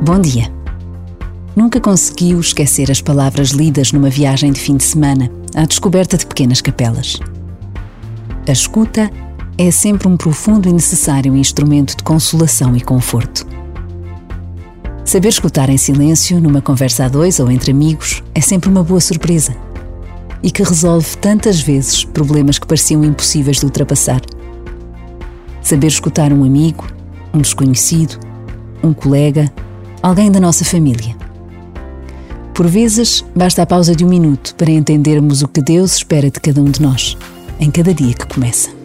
Bom dia. Nunca conseguiu esquecer as palavras lidas numa viagem de fim de semana à descoberta de pequenas capelas. A escuta é sempre um profundo e necessário instrumento de consolação e conforto. Saber escutar em silêncio, numa conversa a dois ou entre amigos, é sempre uma boa surpresa e que resolve tantas vezes problemas que pareciam impossíveis de ultrapassar. Saber escutar um amigo, um desconhecido, um colega, alguém da nossa família. Por vezes, basta a pausa de um minuto para entendermos o que Deus espera de cada um de nós, em cada dia que começa.